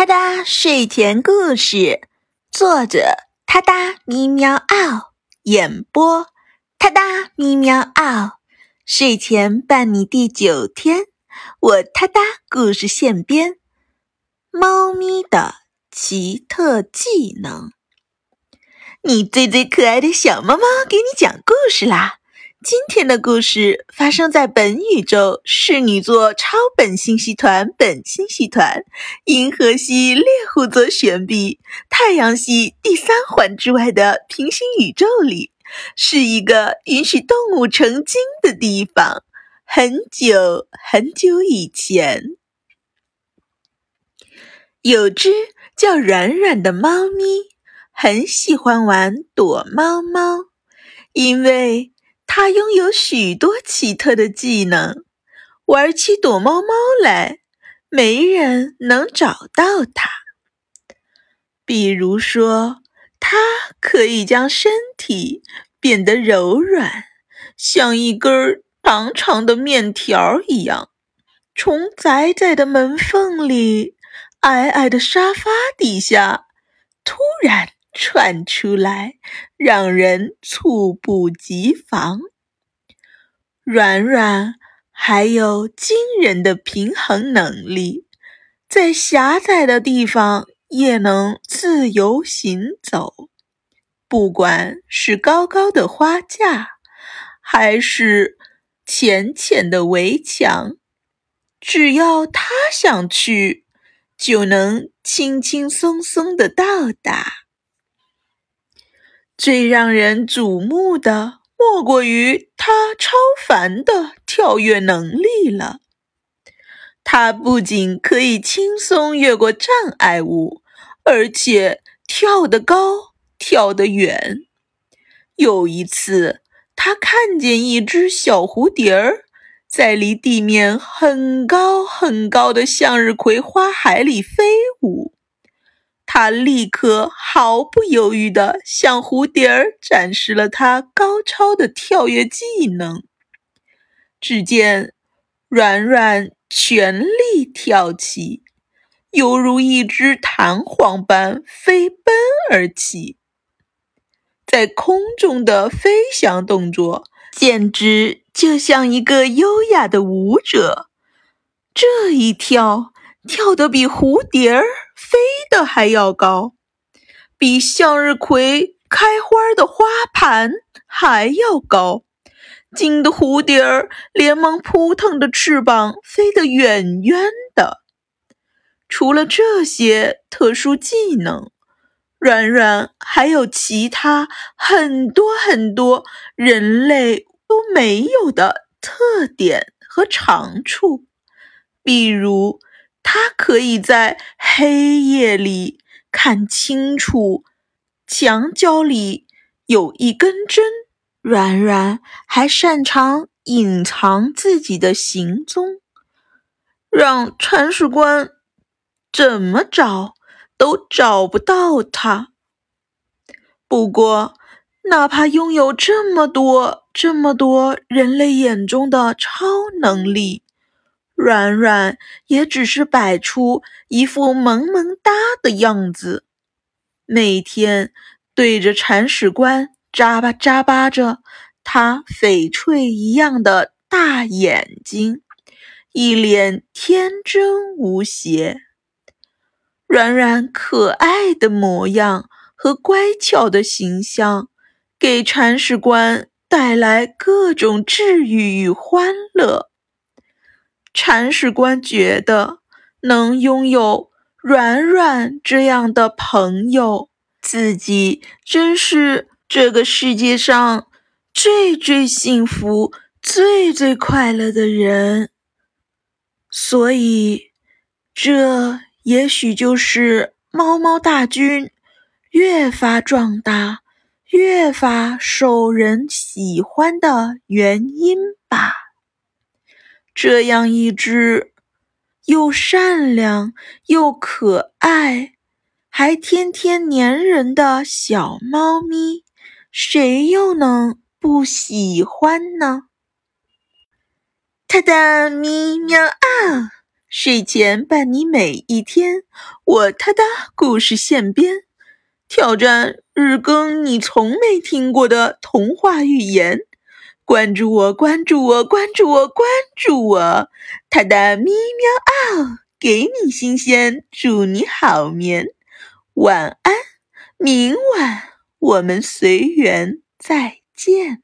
哒哒睡前故事，作者：哒哒咪喵嗷，演播：哒哒咪喵嗷。睡前伴你第九天，我哒哒故事现编。猫咪的奇特技能，你最最可爱的小猫猫给你讲故事啦！今天的故事发生在本宇宙侍女座超本星系团本星系团、银河系猎户座旋臂、太阳系第三环之外的平行宇宙里，是一个允许动物成精的地方。很久很久以前，有只叫软软的猫咪，很喜欢玩躲猫猫，因为。它拥有许多奇特的技能，玩起躲猫猫来，没人能找到它。比如说，它可以将身体变得柔软，像一根长长的面条一样，从窄窄的门缝里、矮矮的沙发底下突然。窜出来，让人猝不及防。软软还有惊人的平衡能力，在狭窄的地方也能自由行走。不管是高高的花架，还是浅浅的围墙，只要他想去，就能轻轻松松的到达。最让人瞩目的，莫过于他超凡的跳跃能力了。他不仅可以轻松越过障碍物，而且跳得高，跳得远。有一次，他看见一只小蝴蝶儿在离地面很高很高的向日葵花海里飞舞。他立刻毫不犹豫地向蝴蝶儿展示了他高超的跳跃技能。只见软软全力跳起，犹如一只弹簧般飞奔而起，在空中的飞翔动作简直就像一个优雅的舞者。这一跳，跳得比蝴蝶儿。飞的还要高，比向日葵开花的花盘还要高，惊得蝴蝶儿连忙扑腾着翅膀飞得远远的。除了这些特殊技能，软软还有其他很多很多人类都没有的特点和长处，比如。它可以在黑夜里看清楚墙角里有一根针，软软还擅长隐藏自己的行踪，让铲屎官怎么找都找不到它。不过，哪怕拥有这么多、这么多人类眼中的超能力，软软也只是摆出一副萌萌哒的样子，每天对着铲屎官眨巴眨巴着他翡翠一样的大眼睛，一脸天真无邪。软软可爱的模样和乖巧的形象，给铲屎官带来各种治愈与欢乐。铲屎官觉得能拥有软软这样的朋友，自己真是这个世界上最最幸福、最最快乐的人。所以，这也许就是猫猫大军越发壮大、越发受人喜欢的原因吧。这样一只又善良又可爱，还天天粘人的小猫咪，谁又能不喜欢呢？哒哒咪喵啊！睡前伴你每一天，我他哒故事现编，挑战日更你从没听过的童话寓言。关注我，关注我，关注我，关注我，他的咪喵嗷，给你新鲜，祝你好眠，晚安，明晚我们随缘再见。